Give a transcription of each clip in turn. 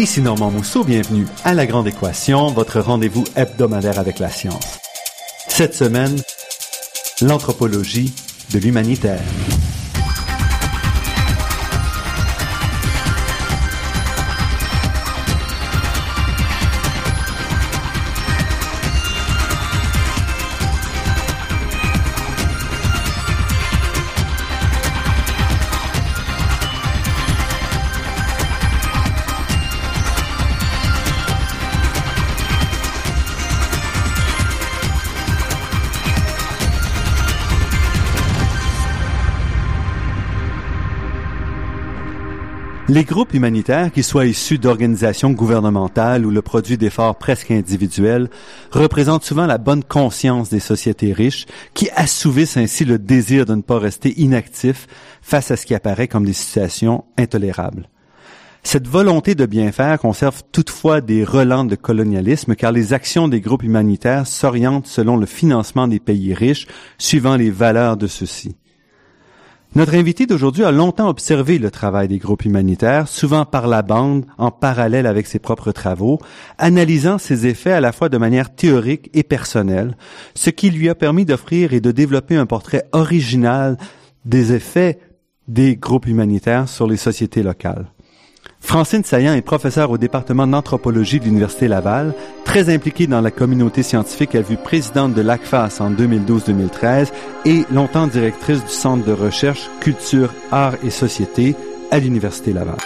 Ici Normand Mousseau, bienvenue à La Grande Équation, votre rendez-vous hebdomadaire avec la science. Cette semaine, l'anthropologie de l'humanitaire. Les groupes humanitaires, qu'ils soient issus d'organisations gouvernementales ou le produit d'efforts presque individuels, représentent souvent la bonne conscience des sociétés riches qui assouvissent ainsi le désir de ne pas rester inactifs face à ce qui apparaît comme des situations intolérables. Cette volonté de bien faire conserve toutefois des relents de colonialisme car les actions des groupes humanitaires s'orientent selon le financement des pays riches suivant les valeurs de ceux-ci. Notre invité d'aujourd'hui a longtemps observé le travail des groupes humanitaires, souvent par la bande, en parallèle avec ses propres travaux, analysant ses effets à la fois de manière théorique et personnelle, ce qui lui a permis d'offrir et de développer un portrait original des effets des groupes humanitaires sur les sociétés locales. Francine Saillant est professeure au département d'anthropologie de l'Université Laval, très impliquée dans la communauté scientifique. Elle fut présidente de l'ACFAS en 2012-2013 et longtemps directrice du Centre de recherche Culture, Arts et Société à l'Université Laval.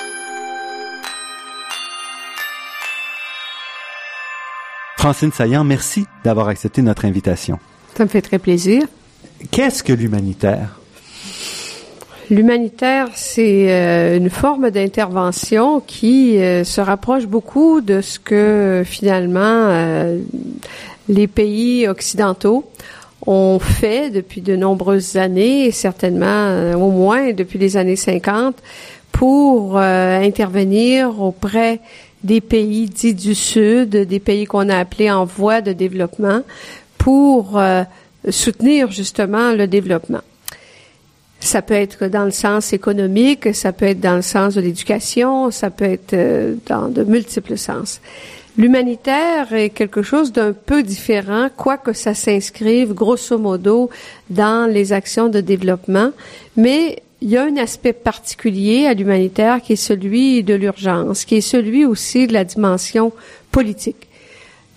Francine Saillant, merci d'avoir accepté notre invitation. Ça me fait très plaisir. Qu'est-ce que l'humanitaire? L'humanitaire, c'est euh, une forme d'intervention qui euh, se rapproche beaucoup de ce que finalement euh, les pays occidentaux ont fait depuis de nombreuses années, et certainement au moins depuis les années 50, pour intervenir auprès des pays dits du Sud, des pays qu'on a appelés en voie de développement, pour soutenir justement le développement. Ça peut être dans le sens économique, ça peut être dans le sens de l'éducation, ça peut être euh, dans de multiples sens. L'humanitaire est quelque chose d'un peu différent, quoique ça s'inscrive grosso modo dans les actions de développement, mais il y a un aspect particulier à l'humanitaire qui est celui de l'urgence, qui est celui aussi de la dimension politique.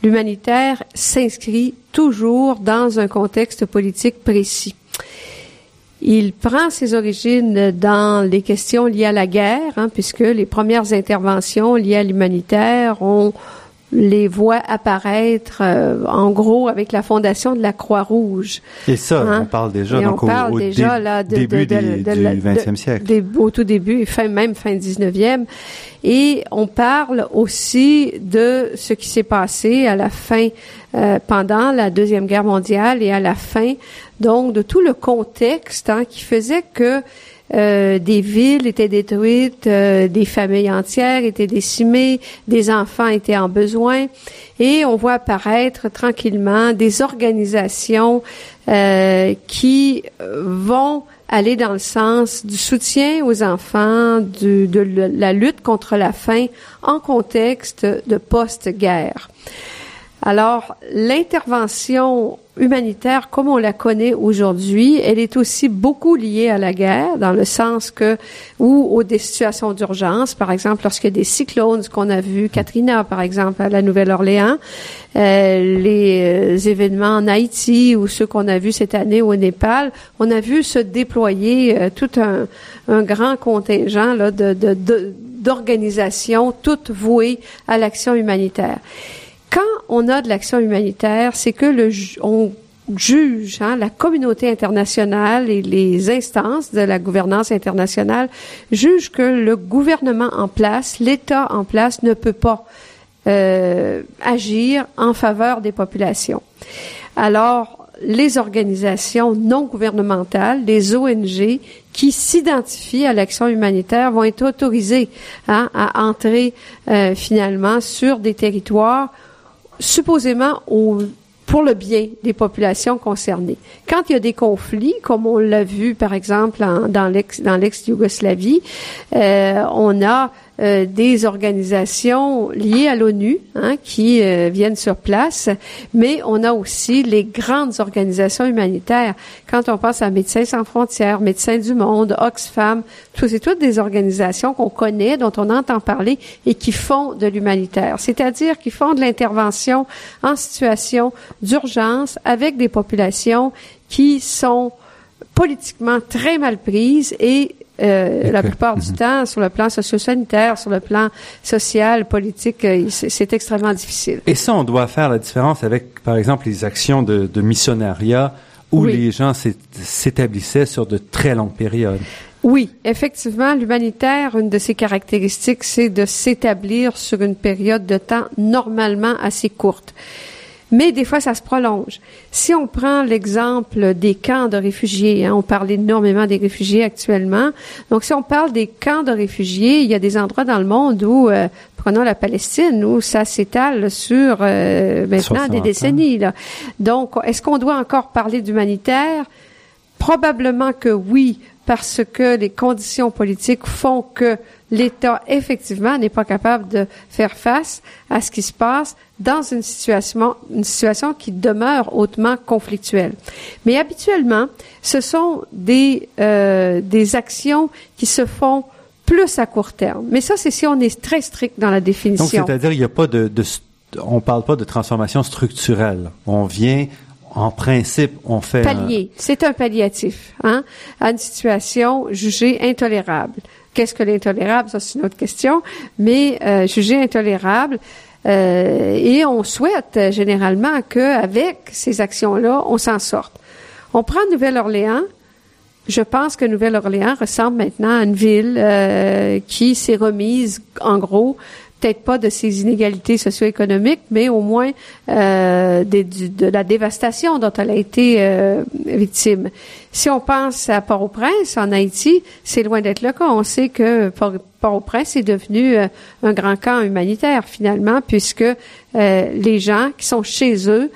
L'humanitaire s'inscrit toujours dans un contexte politique précis. Il prend ses origines dans les questions liées à la guerre, hein, puisque les premières interventions liées à l'humanitaire, on les voit apparaître euh, en gros avec la fondation de la Croix-Rouge. Et ça, hein? on parle déjà donc au, déjà, début du 20e siècle. au tout début, fin, même fin 19e. Et on parle aussi de ce qui s'est passé à la fin, euh, pendant la Deuxième Guerre mondiale et à la fin donc de tout le contexte hein, qui faisait que euh, des villes étaient détruites, euh, des familles entières étaient décimées, des enfants étaient en besoin, et on voit apparaître tranquillement des organisations euh, qui vont aller dans le sens du soutien aux enfants, de la lutte contre la faim en contexte de post-guerre. Alors, l'intervention humanitaire comme on la connaît aujourd'hui, elle est aussi beaucoup liée à la guerre, dans le sens que, ou aux des situations d'urgence, par exemple, lorsqu'il y a des cyclones, qu'on a vu, Katrina, par exemple, à la Nouvelle-Orléans, euh, les euh, événements en Haïti ou ceux qu'on a vus cette année au Népal, on a vu se déployer euh, tout un, un, grand contingent là, de, de, d'organisations toutes vouées à l'action humanitaire quand on a de l'action humanitaire, c'est que le on juge, hein, la communauté internationale et les instances de la gouvernance internationale jugent que le gouvernement en place, l'État en place ne peut pas euh, agir en faveur des populations. Alors, les organisations non gouvernementales, les ONG qui s'identifient à l'action humanitaire vont être autorisés hein, à entrer euh, finalement sur des territoires supposément au pour le bien des populations concernées. Quand il y a des conflits, comme on l'a vu par exemple dans l'ex dans l'ex-Yougoslavie, euh, on a euh, des organisations liées à l'ONU hein, qui euh, viennent sur place, mais on a aussi les grandes organisations humanitaires. Quand on pense à Médecins sans frontières, Médecins du monde, Oxfam, tout c'est toutes des organisations qu'on connaît, dont on entend parler et qui font de l'humanitaire, c'est-à-dire qui font de l'intervention en situation d'urgence avec des populations qui sont politiquement très mal prises et euh, la plupart du mhm. temps, sur le plan socio-sanitaire, sur le plan social, politique, euh, c'est extrêmement difficile. Et ça, on doit faire la différence avec, par exemple, les actions de, de missionnariat où les gens s'établissaient sur de très longues périodes. Oui, effectivement, l'humanitaire, une de ses caractéristiques, c'est de s'établir sur une période de temps normalement assez courte mais des fois, ça se prolonge. Si on prend l'exemple des camps de réfugiés, hein, on parle énormément des réfugiés actuellement. Donc, si on parle des camps de réfugiés, il y a des endroits dans le monde où, euh, prenons la Palestine, où ça s'étale sur euh, maintenant des décennies. Là. Donc, est-ce qu'on doit encore parler d'humanitaire? Probablement que oui, parce que les conditions politiques font que l'État, effectivement, n'est pas capable de faire face à ce qui se passe dans une situation, une situation qui demeure hautement conflictuelle. Mais habituellement, ce sont des, euh, des actions qui se font plus à court terme. Mais ça, c'est si on est très strict dans la définition. Donc, c'est-à-dire, il n'y a pas de, de on parle pas de transformation structurelle. On vient, en principe, on fait palier. C'est un palliatif, hein, à une situation jugée intolérable. Qu'est-ce que l'intolérable? Ça, c'est une autre question. Mais euh, jugé intolérable, euh, et on souhaite euh, généralement qu'avec ces actions-là, on s'en sorte. On prend Nouvelle-Orléans. Je pense que Nouvelle-Orléans ressemble maintenant à une ville euh, qui s'est remise, en gros, peut-être pas de ses inégalités socio-économiques, mais au moins euh, de la dévastation dont elle a été euh, victime. Si on pense à Port-au-Prince, en Haïti, c'est loin d'être le cas. On sait que Port-au-Prince est devenu euh, un grand camp humanitaire, finalement, puisque les gens qui sont chez eux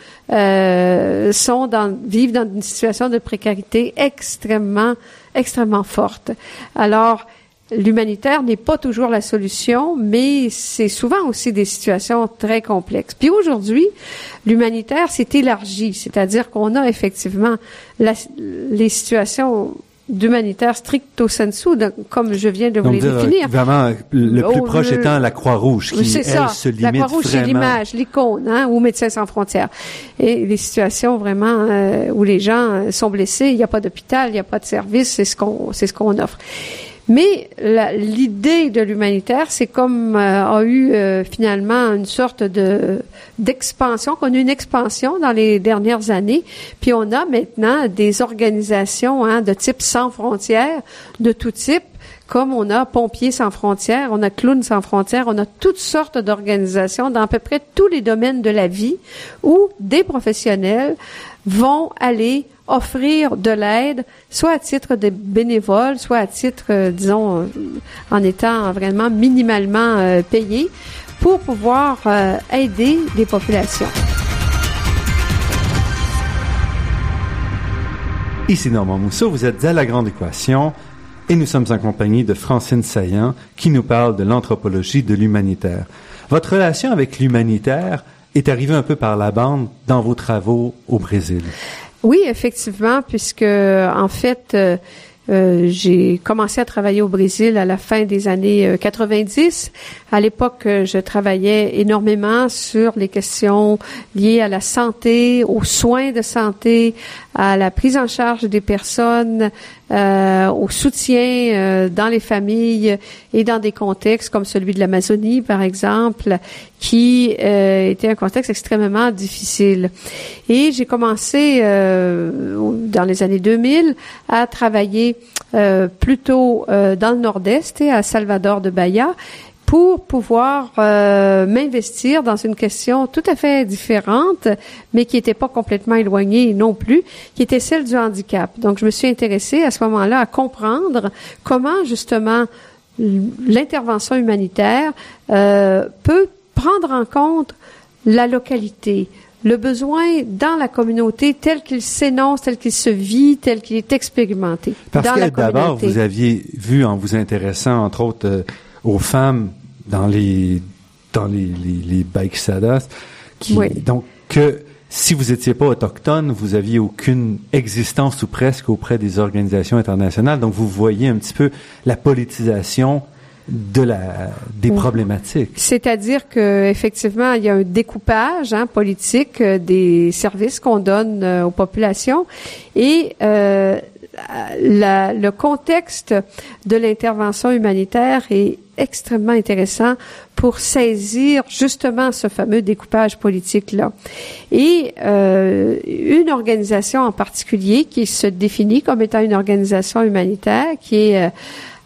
sont dans, vivent dans une situation de précarité extrêmement, extrêmement forte. Alors, l'humanitaire n'est pas toujours la solution, mais c'est souvent aussi des situations très complexes. Puis aujourd'hui, l'humanitaire s'est élargi, c'est-à-dire qu'on a effectivement les situations d'humanitaire stricto sensu, comme je viens de vous les définir. Vraiment, le plus oh, proche étant la Croix-Rouge, qui, elle, ça. se limite La Croix-Rouge, c'est l'image, l'icône, hein, ou Médecins sans frontières. Et les situations vraiment euh, où les gens sont blessés, il n'y a pas d'hôpital, il n'y a pas de service, c'est ce qu'on, c'est ce qu'on offre. Mais l'idée de l'humanitaire, c'est comme euh, a eu euh, finalement une sorte de d'expansion, qu'on a eu une expansion dans les dernières années, puis on a maintenant des organisations hein, de type sans frontières, de tout type, comme on a Pompiers sans frontières, on a Clowns sans frontières, on a toutes sortes d'organisations dans à peu près tous les domaines de la vie où des professionnels vont aller offrir de l'aide, soit à titre de bénévole, soit à titre, euh, disons, euh, en étant vraiment minimalement euh, payé, pour pouvoir aider les populations. Ici Normand Mousseau, vous êtes à La Grande Équation et nous sommes en compagnie de Francine Saillant qui nous parle de l'anthropologie de l'humanitaire. Votre relation avec l'humanitaire est arrivée un peu par la bande dans vos travaux au Brésil. Oui, effectivement, puisque en fait, euh, euh, j'ai commencé à travailler au Brésil à la fin des années 90. Euh, à l'époque, je travaillais énormément sur les questions liées à la santé, aux soins de santé, à la prise en charge des personnes, euh, au soutien euh, dans les familles et dans des contextes comme celui de l'Amazonie, par exemple, qui euh, était un contexte extrêmement difficile. Et j'ai commencé dans les années 2000 à travailler plutôt dans le nord-est et à Salvador de Bahia pour pouvoir euh, m'investir dans une question tout à fait différente, mais qui n'était pas complètement éloignée non plus, qui était celle du handicap. Donc, je me suis intéressée à ce moment-là à comprendre comment justement l'intervention humanitaire euh, peut prendre en compte la localité, le besoin dans la communauté tel qu'il s'énonce, tel qu'il se vit, tel qu'il est expérimenté. Parce que d'abord, vous aviez vu en vous intéressant, entre autres, euh, aux femmes dans les dans les, les, les bike sadas, qui donc que si vous n'étiez pas autochtone, vous aviez aucune existence ou presque auprès des organisations internationales. Donc vous voyez un petit peu la politisation de la des problématiques. C'est-à-dire que effectivement, il y a un découpage hein, politique euh, des services qu'on donne euh, aux populations et euh, le contexte de l'intervention humanitaire est extrêmement intéressant pour saisir justement ce fameux découpage politique-là. Et euh, une organisation en particulier qui se définit comme étant une organisation humanitaire, qui est euh,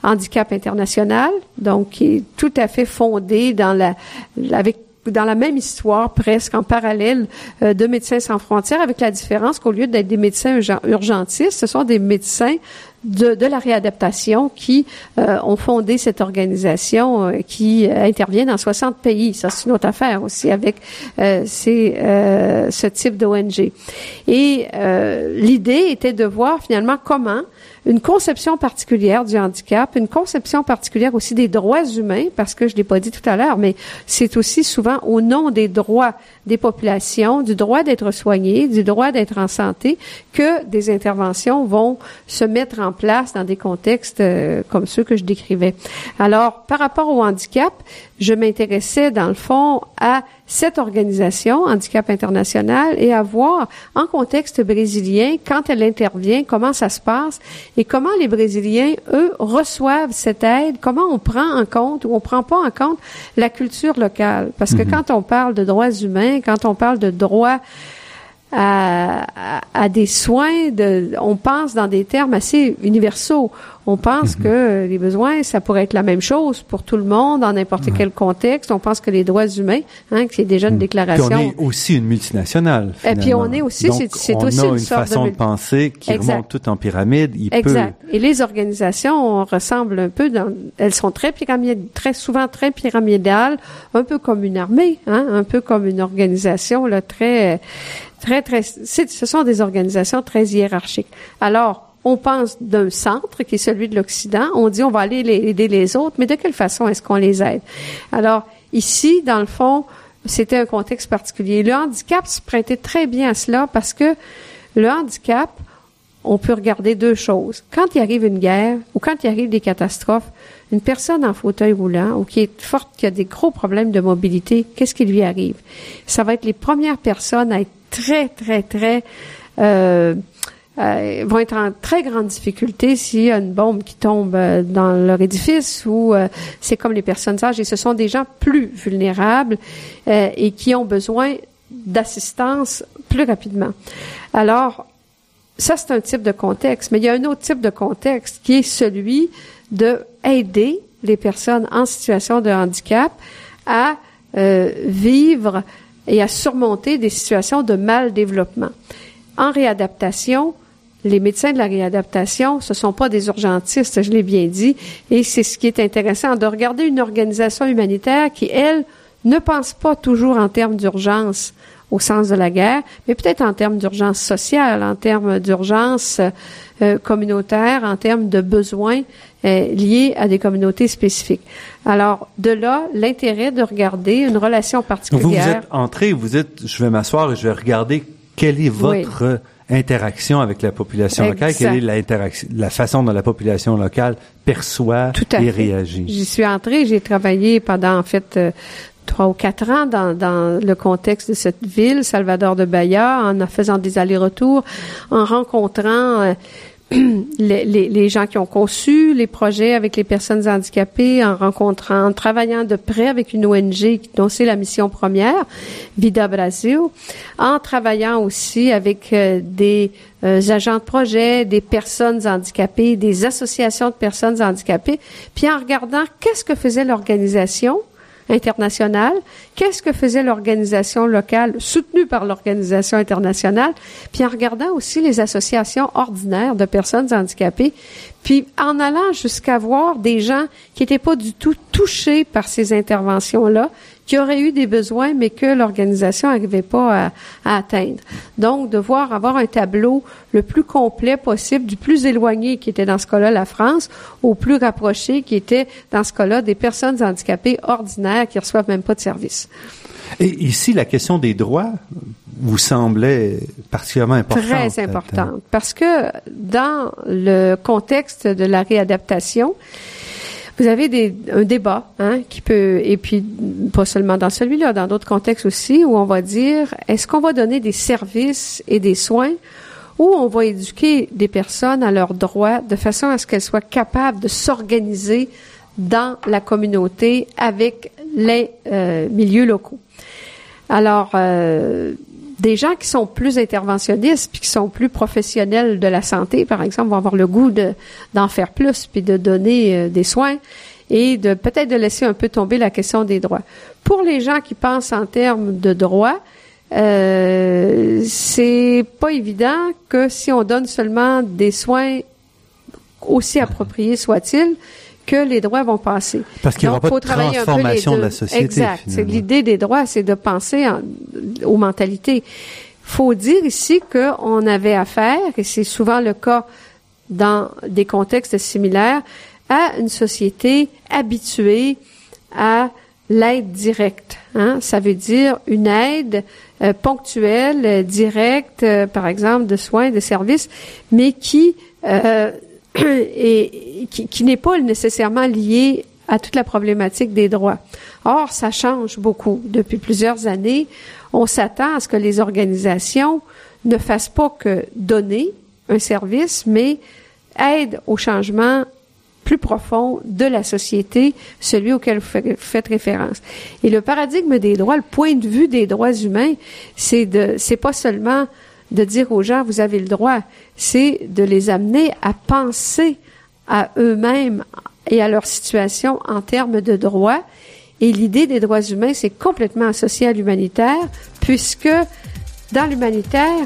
Handicap International, donc qui est tout à fait fondée dans la avec dans la même histoire, presque en parallèle euh, de Médecins sans frontières, avec la différence qu'au lieu d'être des médecins urgentistes, ce sont des médecins de, la réadaptation qui euh, ont fondé cette organisation euh, qui intervient dans 60 pays. Ça, c'est une autre affaire aussi avec ces, ce type d'ONG. Et l'idée était de voir finalement comment une conception particulière du handicap, une conception particulière aussi des droits humains, parce que je l'ai pas dit tout à l'heure, mais c'est aussi souvent au nom des droits des populations, du droit d'être soigné, du droit d'être en santé, que des interventions vont se mettre en place dans des contextes euh, comme ceux que je décrivais. Alors, par rapport au handicap, je m'intéressais dans le fond à cette organisation, Handicap International, et à voir en contexte brésilien, quand elle intervient, comment ça se passe et comment les Brésiliens, eux, reçoivent cette aide, comment on prend en compte ou on prend pas en compte la culture locale. Parce que mhm. quand on parle de droits humains, quand on parle de droits à, à, des soins, de, on pense dans des termes assez universaux. On pense mhm. que les besoins, ça pourrait être la même chose pour tout le monde, dans n'importe quel contexte. On pense que les droits humains, hein, que c'est déjà une déclaration. Puis on est aussi une multinationale. Et puis on est aussi, c'est aussi une, une façon de, penser qui remonte tout en pyramide. Il exact. Et les organisations ressemblent un peu, dans, elles sont très pyramidales, très souvent très pyramidales, un peu comme une armée, hein, un peu comme une organisation là très très très. Ce sont des organisations très hiérarchiques. Alors on pense d'un centre qui est celui de l'Occident. On dit on va aller aider les autres, mais de quelle façon est-ce qu'on les aide? Alors, ici, dans le fond, c'était un contexte particulier. Le handicap se prêtait très bien à cela parce que le handicap, on peut regarder deux choses. Quand il arrive une guerre ou quand il arrive des catastrophes, une personne en fauteuil roulant ou qui est forte, qui a des gros problèmes de mobilité, qu'est-ce qui lui arrive? Ça va être les premières personnes à être très, très, très euh, euh, vont être en très grande difficulté s'il y a une bombe qui tombe euh, dans leur édifice ou euh, c'est comme les personnes âgées. Ce sont des gens plus vulnérables et qui ont besoin d'assistance plus rapidement. Alors, ça, c'est un type de contexte, mais il y a un autre type de contexte qui est celui de aider les personnes en situation de handicap à vivre et à surmonter des situations de mal développement. En réadaptation, les médecins de la réadaptation, ce sont pas des urgentistes, je l'ai bien dit, et c'est ce qui est intéressant de regarder une organisation humanitaire qui, elle, ne pense pas toujours en termes d'urgence au sens de la guerre, mais peut-être en termes d'urgence sociale, en termes d'urgence euh, communautaire, en termes de besoins euh, liés à des communautés spécifiques. Alors, de là, l'intérêt de regarder une relation particulière. Vous, vous êtes entré, vous êtes, je vais m'asseoir et je vais regarder quelle est votre interaction avec la population locale, quelle est la façon dont la population locale perçoit et réagit. J'y suis entrée, j'ai travaillé pendant en fait euh, trois ou quatre ans dans, dans, le contexte de cette ville, Salvador de Bahia, en faisant des allers-retours, en rencontrant euh, les, les, gens qui ont conçu les projets avec les personnes handicapées en rencontrant, en travaillant de près avec une ONG dont c'est la mission première, Vida Brasil, en travaillant aussi avec euh, des euh, agents de projet, des personnes handicapées, des associations de personnes handicapées, puis en regardant qu'est-ce que faisait l'organisation internationale, qu'est-ce que faisait l'organisation locale soutenue par l'organisation internationale, puis en regardant aussi les associations ordinaires de personnes handicapées, puis en allant jusqu'à voir des gens qui n'étaient pas du tout touchés par ces interventions-là, qui auraient eu des besoins, mais que l'organisation n'arrivait pas à, atteindre. Donc, devoir avoir un tableau le plus complet possible, du plus éloigné qui était dans ce cas-là la France, au plus rapproché qui était dans ce cas-là des personnes handicapées ordinaires qui reçoivent même pas de service. Et ici, la question des droits vous semblait particulièrement importante. Très importante, parce que dans le contexte de la réadaptation, vous avez des, un débat hein, qui peut, et puis pas seulement dans celui-là, dans d'autres contextes aussi, où on va dire, est-ce qu'on va donner des services et des soins ou on va éduquer des personnes à leurs droits de façon à ce qu'elles soient capables de s'organiser dans la communauté avec les euh, milieux locaux? Alors, euh, des gens qui sont plus interventionnistes puis qui sont plus professionnels de la santé, par exemple, vont avoir le goût de, d'en faire plus puis de donner euh, des soins et de peut-être de laisser un peu tomber la question des droits. Pour les gens qui pensent en termes de droits, euh, c'est pas évident que si on donne seulement des soins aussi appropriés soient-ils, que les droits vont passer. Parce qu'il n'y aura pas de transformation de la société. Exact. C'est l'idée des droits, c'est de penser aux mentalités. Faut dire ici qu'on avait affaire, et c'est souvent le cas dans des contextes similaires, à une société habituée à l'aide directe. Hein? Ça veut dire une aide euh, ponctuelle, directe, euh, par exemple, de soins, de services, mais qui euh, et qui, n'est pas nécessairement lié à toute la problématique des droits. Or, ça change beaucoup. Depuis plusieurs années, on s'attend à ce que les organisations ne fassent pas que donner un service, mais aident au changement plus profond de la société, celui auquel vous faites référence. Et le paradigme des droits, le point de vue des droits humains, c'est de, c'est pas seulement de dire aux gens, vous avez le droit, c'est de les amener à penser à eux-mêmes et à leur situation en termes de droits. Et l'idée des droits humains, c'est complètement associé à l'humanitaire, puisque dans l'humanitaire,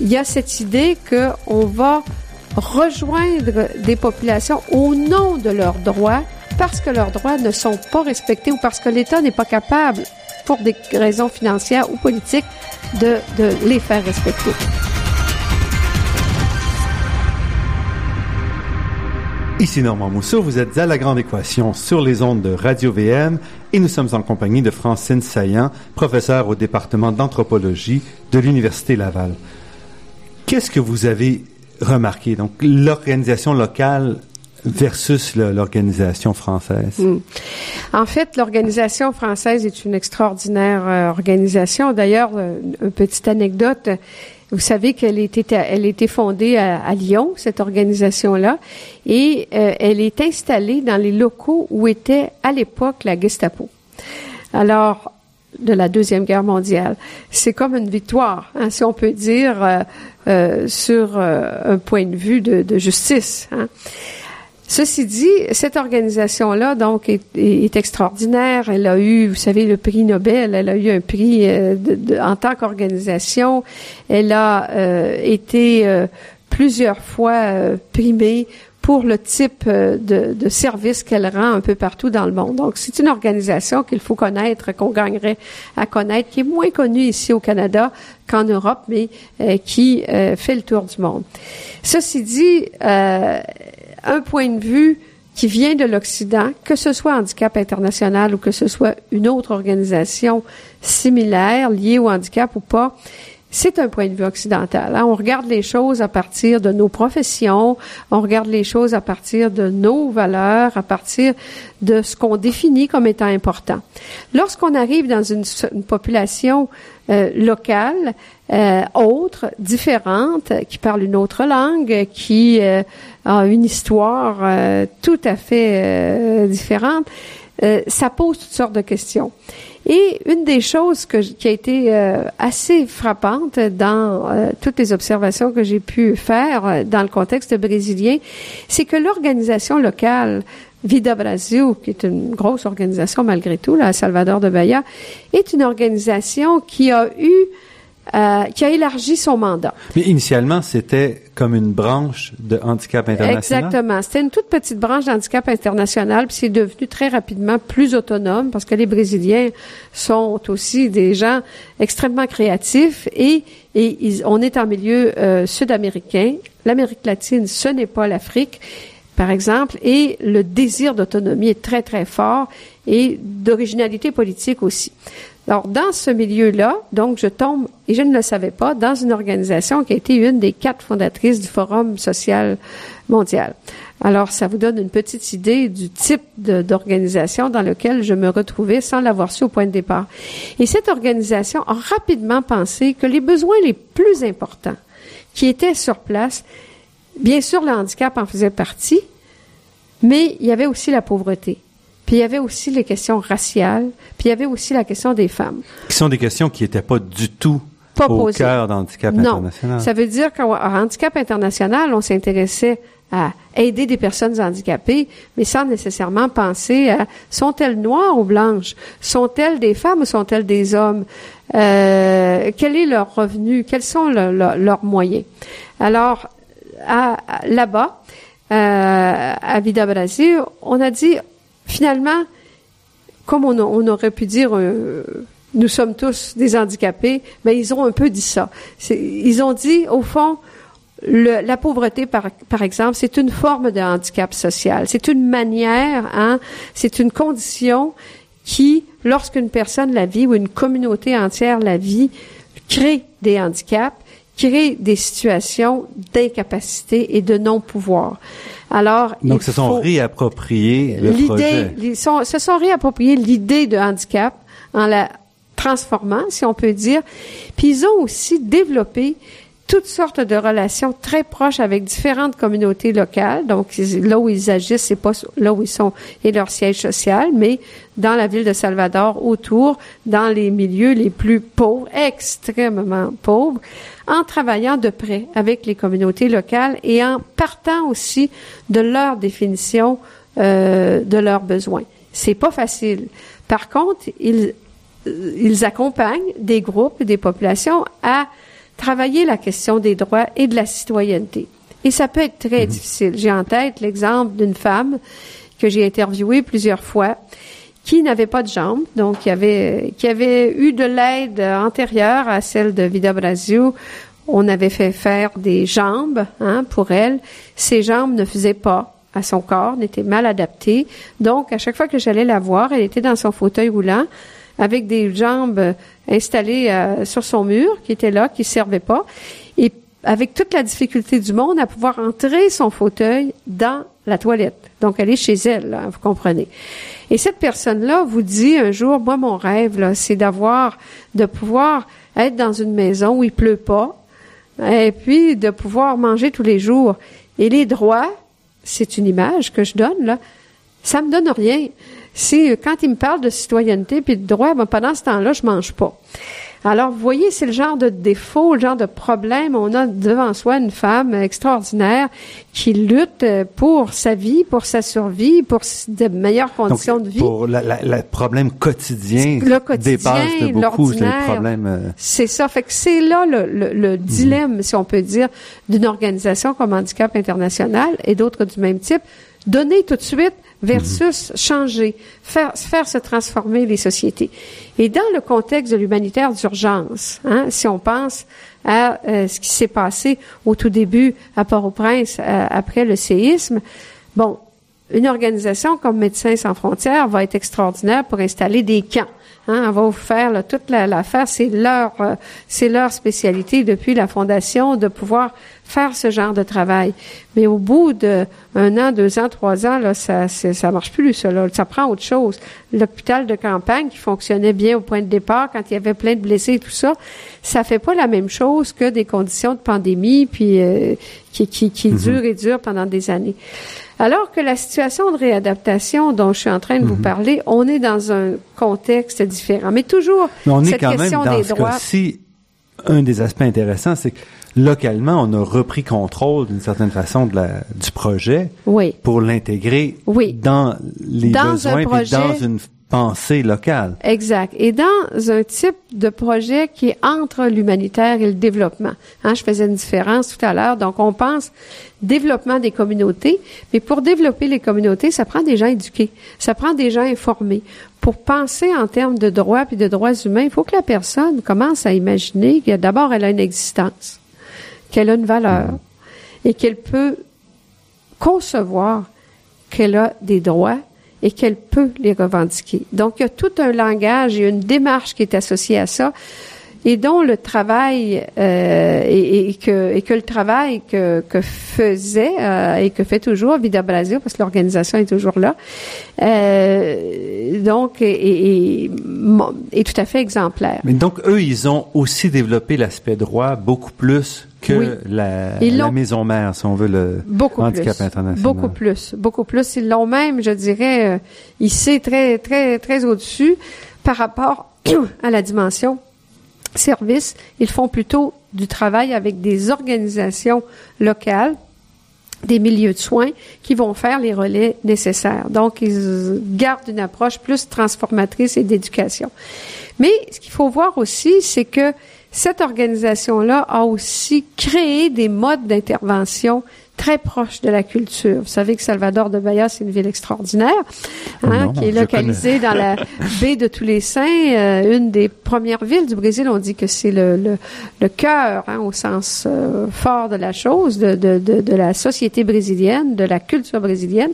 il y a cette idée qu'on va rejoindre des populations au nom de leurs droits parce que leurs droits ne sont pas respectés ou parce que l'État n'est pas capable, pour des raisons financières ou politiques, de, de les faire respecter. Ici Normand Mousseau, vous êtes à La Grande Équation sur les ondes de Radio VM et nous sommes en compagnie de Francine Saillant, professeure au département d'anthropologie de l'Université Laval. Qu'est-ce que vous avez remarqué? Donc, l'organisation locale versus l'organisation française? Hmm. En fait, l'organisation française est une extraordinaire euh, organisation. D'ailleurs, euh, une petite anecdote. Vous savez qu'elle était elle était fondée à, Lyon cette organisation-là et euh, elle est installée dans les locaux où était à l'époque la Gestapo. Alors de la deuxième guerre mondiale, c'est comme une victoire, hein, si on peut dire, sur un point de vue de, de justice. Hein. Ceci dit, cette organisation-là, donc, est, extraordinaire. Elle a eu, vous savez, le prix Nobel. Elle a eu un prix euh, en tant qu'organisation. Elle a euh, été euh, plusieurs fois primée pour le type de, de service qu'elle rend un peu partout dans le monde. Donc, c'est une organisation qu'il faut connaître, qu'on gagnerait à connaître, qui est moins connue ici au Canada qu'en Europe, mais qui fait le tour du monde. Ceci dit, un point de vue qui vient de l'Occident, que ce soit Handicap International ou que ce soit une autre organisation similaire liée au handicap ou pas, c'est un point de vue occidental. Hein. On regarde les choses à partir de nos professions, on regarde les choses à partir de nos valeurs, à partir de ce qu'on définit comme étant important. Lorsqu'on arrive dans une, population euh, locale, euh, autre, différente, qui parle une autre langue, qui euh, a une histoire euh, tout à fait différente, ça pose toutes sortes de questions. Et une des choses qui a été euh, assez frappante dans euh, toutes les observations que j'ai pu faire euh, dans le contexte brésilien, c'est que l'organisation locale Vida Brasil, qui est une grosse organisation malgré tout, là, à Salvador de Bahia, est une organisation qui a eu euh, qui a élargi son mandat. Mais initialement, c'était comme une branche de handicap international? Exactement. C'était une toute petite branche d'handicap international, puis c'est devenu très rapidement plus autonome parce que les Brésiliens sont aussi des gens extrêmement créatifs et, et ils, on est en milieu euh, sud-américain. L'Amérique latine, ce n'est pas l'Afrique par exemple, et le désir d'autonomie est très, très fort et d'originalité politique aussi. Alors, dans ce milieu-là, donc, je tombe, et je ne le savais pas, dans une organisation qui a été une des quatre fondatrices du Forum social mondial. Alors, ça vous donne une petite idée du type d'organisation dans lequel je me retrouvais sans l'avoir su au point de départ. Et cette organisation a rapidement pensé que les besoins les plus importants qui étaient sur place, bien sûr, le handicap en faisait partie, mais il y avait aussi la pauvreté. Puis il y avait aussi les questions raciales, puis il y avait aussi la question des femmes. Qui sont des questions qui n'étaient pas du tout au cœur d'Handicap International. Non. Ça veut dire qu'à Handicap International, on s'intéressait à aider des personnes handicapées, mais sans nécessairement penser à sont-elles noires ou blanches, sont-elles des femmes ou sont-elles des hommes, euh, quel est leur revenu, quels sont leurs moyens? Alors, là-bas, euh, à Vida Brasil, on a dit finalement, comme on, aurait pu dire, euh, nous sommes tous des handicapés, mais ils ont un peu dit ça. Ils ont dit, au fond, la pauvreté, par, par exemple, c'est une forme de handicap social. C'est une manière, hein, c'est une condition qui, lorsqu'une personne la vit ou une communauté entière la vit, crée des handicaps, crée des situations d'incapacité et de non-pouvoir. Alors, donc, se sont réappropriés. Ils se sont réappropriés l'idée de handicap en la transformant, si on peut dire. Puis ils ont aussi développé toutes sortes de relations très proches avec différentes communautés locales. Donc, là où ils agissent, c'est pas là où ils sont et leur siège social, mais dans la ville de Salvador, autour, dans les milieux les plus pauvres, extrêmement pauvres, en travaillant de près avec les communautés locales et en partant aussi de leur définition euh, de leurs besoins. C'est pas facile. Par contre, ils, ils accompagnent des groupes, des populations à travailler la question des droits et de la citoyenneté. Et ça peut être très mhm. difficile. J'ai en tête l'exemple d'une femme que j'ai interviewée plusieurs fois qui n'avait pas de jambes, donc qui avait, qui avait eu de l'aide antérieure à celle de Vida Brasil. On avait fait faire des jambes hein, pour elle. Ces jambes ne faisaient pas à son corps, n'étaient mal adaptées. Donc, à chaque fois que j'allais la voir, elle était dans son fauteuil roulant avec des jambes installées euh, sur son mur qui était là, qui servait pas, et avec toute la difficulté du monde à pouvoir entrer son fauteuil dans la toilette. Donc, elle est chez elle, vous comprenez. Et cette personne-là vous dit un jour, moi, mon rêve, c'est d'avoir, de pouvoir être dans une maison où il pleut pas, et puis de pouvoir manger tous les jours. Et les droits, c'est une image que je donne, là, ça me donne rien c'est quand il me parle de citoyenneté puis de droit, ben, pendant ce temps-là, je mange pas. Alors, vous voyez, c'est le genre de défaut, le genre de problème. On a devant soi une femme extraordinaire qui lutte pour sa vie, pour sa survie, pour de meilleures conditions de vie. Pour le problème quotidien, le quotidien dépasse de beaucoup le problème. Euh, c'est ça. Fait que c'est là le, le, mhm. dilemme, si on peut dire, d'une organisation comme Handicap International et d'autres du même type. Donner tout de suite versus changer, faire, faire se transformer les sociétés. Et dans le contexte de l'humanitaire d'urgence, hein, si on pense à euh, ce qui s'est passé au tout début à Port-au-Prince euh, après le séisme, bon, une organisation comme Médecins sans frontières va être extraordinaire pour installer des camps. Hein, on va vous faire là, toute l'affaire, c'est leur, euh, c'est leur spécialité depuis la fondation de pouvoir faire ce genre de travail. Mais au bout de un an, deux ans, trois ans, là, ça, ça marche plus, ça. Là. Ça prend autre chose. L'hôpital de campagne qui fonctionnait bien au point de départ, quand il y avait plein de blessés et tout ça, ça fait pas la même chose que des conditions de pandémie, puis euh, qui, qui, qui mm-hmm. durent et durent pendant des années. Alors que la situation de réadaptation dont je suis en train de vous mhm. parler, on est dans un contexte différent. Mais toujours, Mais on est quand même dans ce droits. un des aspects intéressants, c'est que localement, on a repris contrôle d'une certaine façon de la, du projet oui. pour l'intégrer oui. dans les dans besoins et dans une pensée locale. Exact. Et dans un type de projet qui est entre l'humanitaire et le développement. Hein, je faisais une différence tout à l'heure. Donc, on pense développement des communautés, mais pour développer les communautés, ça prend des gens éduqués, ça prend des gens informés. Pour penser en termes de droits et de droits humains, il faut que la personne commence à imaginer que d'abord, elle a une existence, qu'elle a une valeur et qu'elle peut concevoir qu'elle a des droits et qu'elle peut les revendiquer. Donc, il y a tout un langage et une démarche qui est associée à ça et dont le travail euh, et, que, et que le travail que, que faisait euh, et que fait toujours Vida Brasil, parce que l'organisation est toujours là, euh, donc est, est, tout à fait exemplaire. Mais donc, eux, ils ont aussi développé l'aspect droit beaucoup plus que la, la, maison mère, si on veut, le beaucoup handicap plus, international. Beaucoup plus, beaucoup plus. Ils l'ont même, je dirais, euh, ici très, très, très au-dessus par rapport à la dimension service. Ils font plutôt du travail avec des organisations locales des milieux de soins qui vont faire les relais nécessaires. Donc, ils gardent une approche plus transformatrice et d'éducation. Mais ce qu'il faut voir aussi, c'est que cette organisation-là a aussi créé des modes d'intervention très proches de la culture. Vous savez que Salvador de Bahia, c'est une ville extraordinaire, hein, qui est localisée dans la baie de tous les saints, euh, une des premières villes du Brésil. On dit que c'est le, le, le cœur, hein, au sens euh, fort de la chose, de, de, de, de, la société brésilienne, de la culture brésilienne.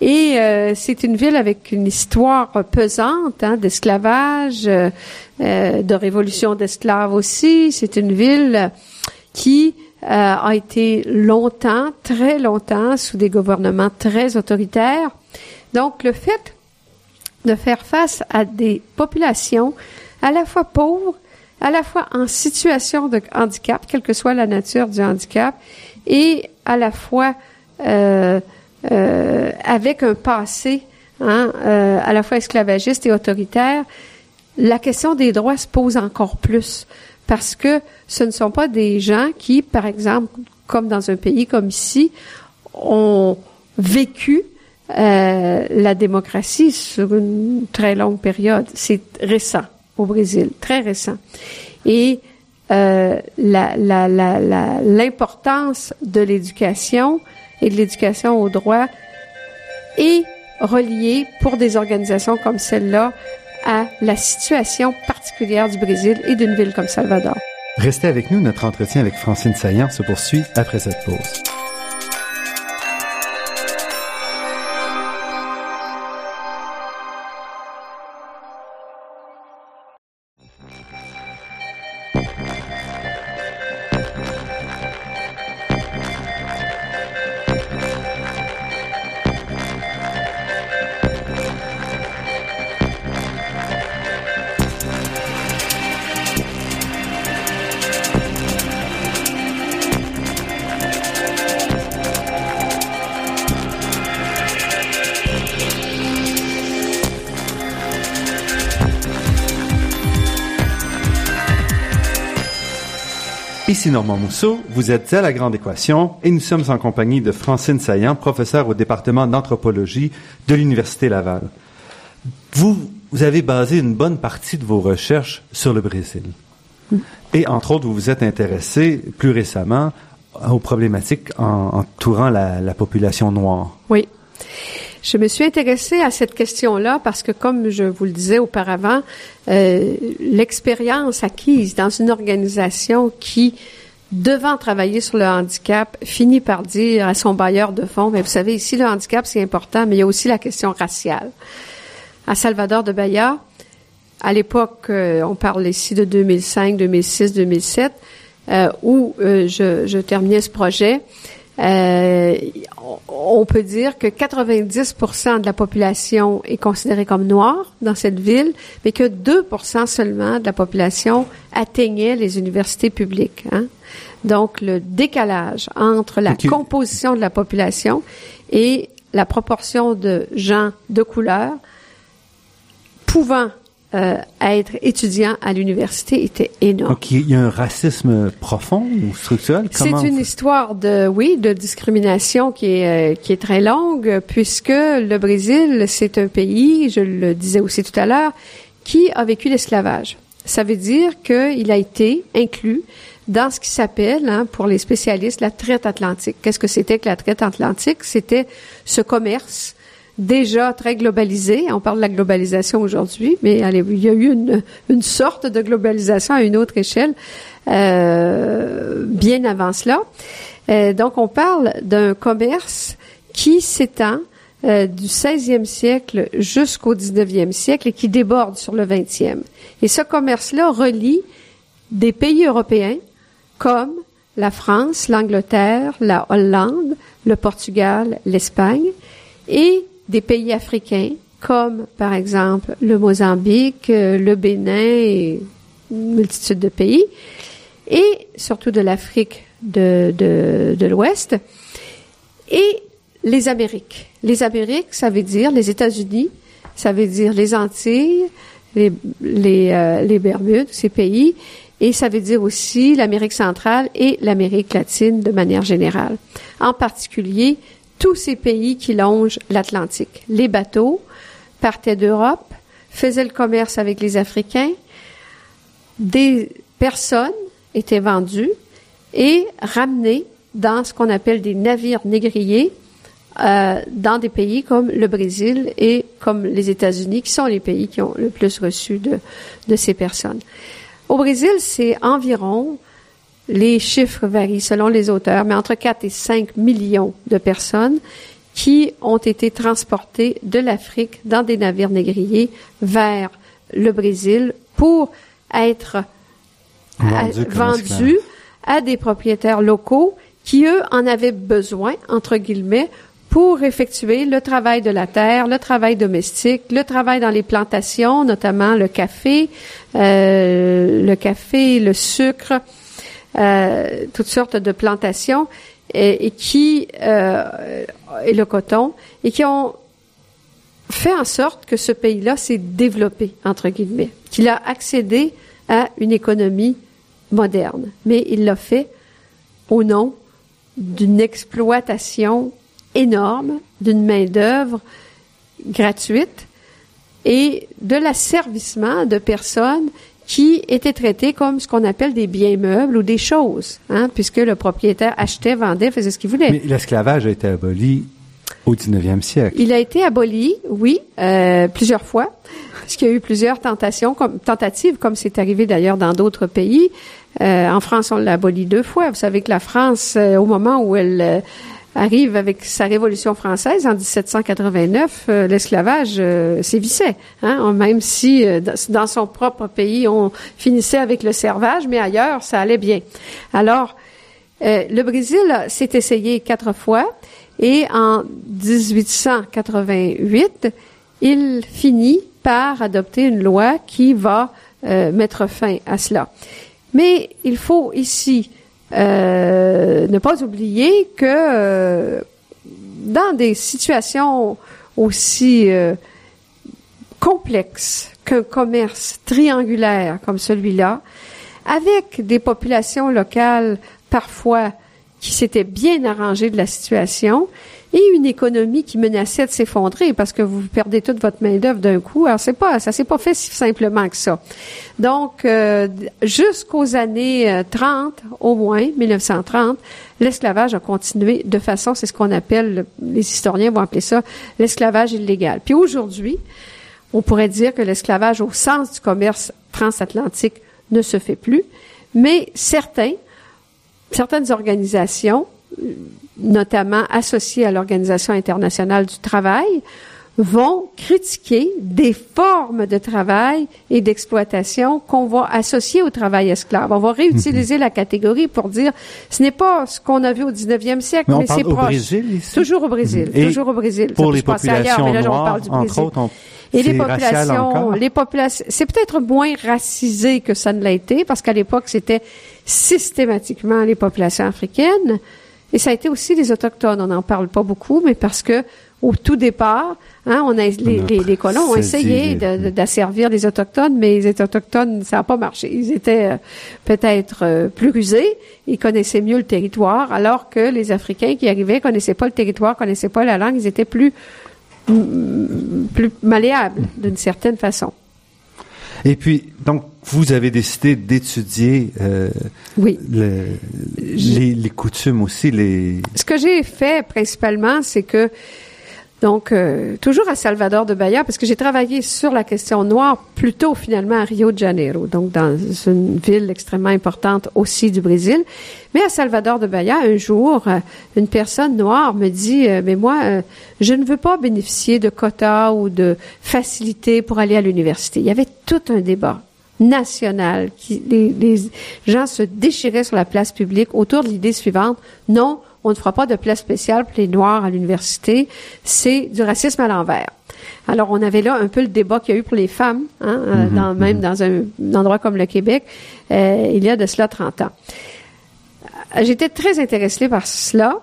Et euh, c'est une ville avec une histoire pesante hein, d'esclavage, euh, de révolution d'esclaves aussi. C'est une ville qui euh, a été longtemps, très longtemps, sous des gouvernements très autoritaires. Donc, le fait de faire face à des populations à la fois pauvres, à la fois en situation de handicap, quelle que soit la nature du handicap, et à la fois euh, euh, avec un passé hein, euh, à la fois esclavagiste et autoritaire, la question des droits se pose encore plus parce que ce ne sont pas des gens qui, par exemple, comme dans un pays comme ici, ont vécu euh, la démocratie sur une très longue période. C'est récent au Brésil, très récent. Et euh, l'importance de l'éducation et de l'éducation aux droits est reliée pour des organisations comme celle-là à la situation particulière du Brésil et d'une ville comme Salvador. Restez avec nous, notre entretien avec Francine Saillant se poursuit après cette pause. Ici Normand Mousseau, vous êtes à La Grande Équation et nous sommes en compagnie de Francine Saillant, professeure au département d'anthropologie de l'Université Laval. Vous, vous avez basé une bonne partie de vos recherches sur le Brésil. Et entre autres, vous vous êtes intéressé plus récemment aux problématiques entourant la, la population noire. Oui. Je me suis intéressée à cette question-là parce que, comme je vous le disais auparavant, euh, l'expérience acquise dans une organisation qui devant travailler sur le handicap, finit par dire à son bailleur de fonds, mais vous savez, ici, le handicap, c'est important, mais il y a aussi la question raciale. À Salvador de Bahia, à l'époque, euh, on parle ici de 2005, 2006, 2007, où euh, je, je, terminais ce projet, euh, on peut dire que 90% de la population est considérée comme noire dans cette ville, mais que 2% seulement de la population atteignait les universités publiques. Hein. Donc, le décalage entre la composition de la population et la proportion de gens de couleur pouvant euh, être étudiant à l'université était énorme. Donc, il y a un racisme profond ou structurel? C'est une histoire de, oui, de discrimination qui est, euh, qui est très longue, puisque le Brésil, c'est un pays, je le disais aussi tout à l'heure, qui a vécu l'esclavage. Ça veut dire qu'il a été inclus dans ce qui s'appelle, hein, pour les spécialistes, la traite atlantique. Qu'est-ce que c'était que la traite atlantique? C'était ce commerce déjà très globalisé. On parle de la globalisation aujourd'hui, mais il y a eu une, une, sorte de globalisation à une autre échelle euh, bien avant cela. Euh, donc, on parle d'un commerce qui s'étend euh, du 16e siècle jusqu'au 19e siècle et qui déborde sur le 20e. Et ce commerce-là relie des pays européens comme la France, l'Angleterre, la Hollande, le Portugal, l'Espagne, et des pays africains comme par exemple le Mozambique, euh, le Bénin et une multitude de pays, et surtout de l'Afrique de, de, de l'Ouest, et les Amériques. Les Amériques, ça veut dire les États-Unis, ça veut dire les Antilles, les, les, euh, les Bermudes, ces pays, et ça veut dire aussi l'Amérique centrale et l'Amérique latine de manière générale. En particulier, tous ces pays qui longent l'Atlantique. Les bateaux partaient d'Europe, faisaient le commerce avec les Africains, des personnes étaient vendues et ramenées dans ce qu'on appelle des navires négriers euh, dans des pays comme le Brésil et comme les États-Unis, qui sont les pays qui ont le plus reçu de, de ces personnes. Au Brésil, c'est environ, les chiffres varient selon les auteurs, mais entre 4 et 5 millions de personnes qui ont été transportées de l'Afrique dans des navires négriers vers le Brésil pour être vendus à des propriétaires locaux qui, eux, en avaient besoin, entre guillemets, pour effectuer le travail de la terre, le travail domestique, le travail dans les plantations, notamment le café, euh, le café, le sucre, euh, toutes sortes de plantations, et, qui euh, et le coton, et qui ont fait en sorte que ce pays-là s'est développé entre guillemets, qu'il a accédé à une économie moderne, mais il l'a fait au nom d'une exploitation énorme d'une main-d'œuvre gratuite et de l'asservissement de personnes qui étaient traitées comme ce qu'on appelle des biens meubles ou des choses, hein, puisque le propriétaire achetait, vendait, faisait ce qu'il voulait. Mais l'esclavage a été aboli au 19e siècle. Il a été aboli, oui, euh, plusieurs fois, parce qu'il y a eu plusieurs tentations, comme, tentatives, comme c'est arrivé d'ailleurs dans d'autres pays. Euh, en France, on l'a aboli deux fois. Vous savez que la France, euh, au moment où elle arrive avec sa Révolution française en 1789, euh, l'esclavage euh, sévissait. Hein, même si euh, dans son propre pays, on finissait avec le servage, mais ailleurs, ça allait bien. Alors, le Brésil s'est essayé quatre fois et en 1888, il finit par adopter une loi qui va mettre fin à cela. Mais il faut ici ne pas oublier que euh, dans des situations aussi euh, complexes qu'un commerce triangulaire comme celui-là, avec des populations locales parfois qui s'étaient bien arrangées de la situation, et une économie qui menaçait de s'effondrer parce que vous perdez toute votre main d'œuvre d'un coup. Alors c'est pas, ça s'est pas fait si simplement que ça. Donc euh, jusqu'aux années 30, euh, au moins 1930, l'esclavage a continué de façon, c'est ce qu'on appelle, les historiens vont appeler ça l'esclavage illégal. Puis aujourd'hui, on pourrait dire que l'esclavage au sens du commerce transatlantique ne se fait plus, mais certains certaines organisations, notamment associées à l'Organisation internationale du travail, vont critiquer des formes de travail et d'exploitation qu'on va associer au travail esclave. On va réutiliser mhm. la catégorie pour dire ce n'est pas ce qu'on a vu au 19e siècle, mais, c'est proche. Brésil, Toujours au Brésil, mhm. toujours au Brésil. Pour les populations ailleurs, mais là, on parle du Brésil. Entre autres, et les populations, les populations, c'est peut-être moins racisé que ça ne l'a été parce qu'à l'époque c'était systématiquement les populations africaines et ça a été aussi les autochtones. On n'en parle pas beaucoup, mais parce que au tout départ, hein, on a, les, les, colons ont essayé d'asservir les autochtones, mais les autochtones, ça n'a pas marché. Ils étaient euh, peut-être euh, plus rusés, ils connaissaient mieux le territoire, alors que les Africains qui arrivaient connaissaient pas le territoire, connaissaient pas la langue, ils étaient plus plus malléables d'une certaine façon. Et puis, donc, vous avez décidé d'étudier euh, oui. les, les, coutumes aussi. Les... Ce que j'ai fait principalement, c'est que donc, euh, toujours à Salvador de Bahia, parce que j'ai travaillé sur la question noire plutôt finalement à Rio de Janeiro, donc dans une ville extrêmement importante aussi du Brésil. Mais à Salvador de Bahia, un jour, euh, une personne noire me dit, euh, mais moi, je ne veux pas bénéficier de quotas ou de facilités pour aller à l'université. Il y avait tout un débat national. Qui, les, les gens se déchiraient sur la place publique autour de l'idée suivante, non, on ne fera pas de place spéciale pour les Noirs à l'université. C'est du racisme à l'envers. Alors, on avait là un peu le débat qu'il y a eu pour les femmes, hein, euh, mhm, dans, même mhm. dans un, endroit comme le Québec, euh, il y a de cela 30 ans. J'étais très intéressée par cela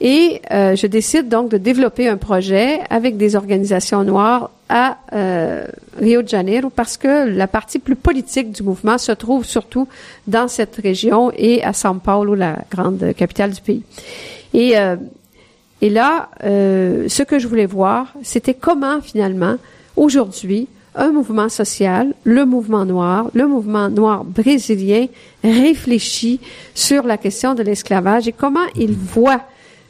et euh, je décide donc de développer un projet avec des organisations noires à euh, Rio de Janeiro parce que la partie plus politique du mouvement se trouve surtout dans cette région et à São Paulo, la grande capitale du pays. Et, euh, et là, ce que je voulais voir, c'était comment finalement, aujourd'hui, un mouvement social, le mouvement noir, le mouvement noir brésilien réfléchit sur la question de l'esclavage et comment il voit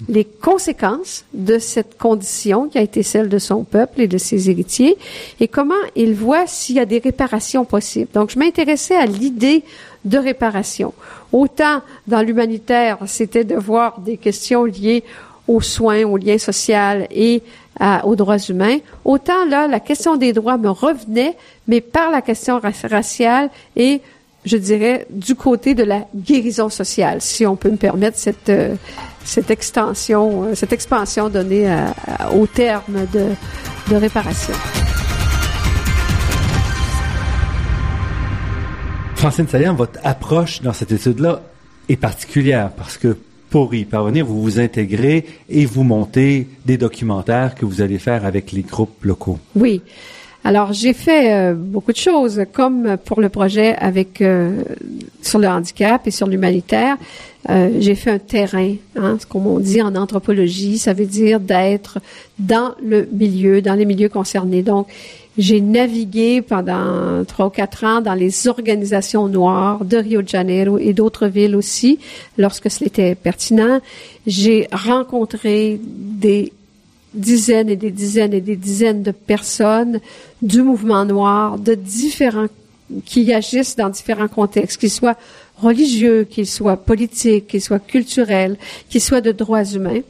les conséquences de cette condition qui a été celle de son peuple et de ses héritiers et comment il voit s'il y a des réparations possibles. Donc, je m'intéressais à l'idée de réparation. Autant dans l'humanitaire, c'était de voir des questions liées aux soins, aux liens sociaux et aux droits humains. Autant là, la question des droits me revenait, mais par la question raciale et je dirais, du côté de la guérison sociale, si on peut me permettre cette, euh, cette extension, euh, cette expansion donnée au terme de, de réparation. Francine Saillant, votre approche dans cette étude-là est particulière parce que pour y parvenir, vous vous intégrez et vous montez des documentaires que vous allez faire avec les groupes locaux. Oui. Alors, j'ai fait euh, beaucoup de choses, comme pour le projet avec euh, sur le handicap et sur l'humanitaire. Euh, j'ai fait un terrain, hein, ce qu'on dit en anthropologie, ça veut dire d'être dans le milieu, dans les milieux concernés. Donc, j'ai navigué pendant trois ou quatre ans dans les organisations noires de Rio de Janeiro et d'autres villes aussi, lorsque c'était pertinent. J'ai rencontré des dizaines et des dizaines et des dizaines de personnes du mouvement noir, de différents qui agissent dans différents contextes, qu'ils soient religieux, qu'ils soient politiques, qu'ils soient culturels, qu'ils soient de droits humains.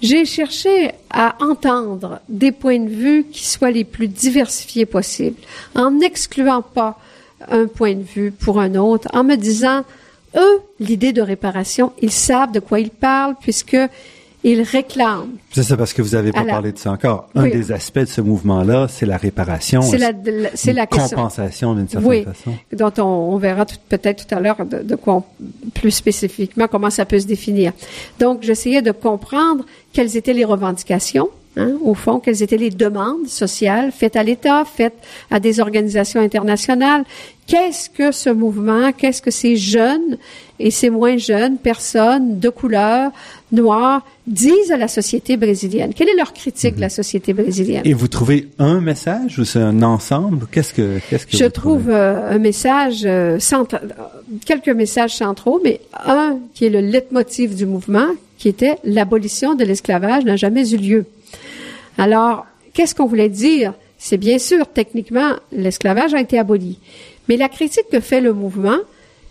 J'ai cherché à entendre des points de vue qui soient les plus diversifiés possibles, en n'excluant pas un point de vue pour un autre, en me disant, eux, l'idée de réparation, ils savent de quoi ils parlent puisque ils réclament. C'est ça parce que vous n'avez pas parlé de ça encore. Un des aspects de ce mouvement-là, c'est la réparation. C'est la, c'est la compensation d'une certaine oui, façon? dont on, verra peut-être tout à l'heure de, quoi plus spécifiquement comment ça peut se définir. Donc, j'essayais de comprendre quelles étaient les revendications. Hein, au fond, quelles étaient les demandes sociales faites à l'État, faites à des organisations internationales. Qu'est-ce que ce mouvement, qu'est-ce que ces jeunes et ces moins jeunes personnes de couleur, noirs disent à la société brésilienne? Quelle est leur critique de la mhm. société brésilienne? Et vous trouvez un message ou c'est un ensemble? Qu'est-ce que, qu'est-ce que Je trouve euh, un message, euh, quelques messages centraux, mais un qui est le leitmotiv du mouvement, qui était l'abolition de l'esclavage n'a jamais eu lieu. Alors, qu'est-ce qu'on voulait dire? C'est bien sûr, techniquement, l'esclavage a été aboli. Mais la critique que fait le mouvement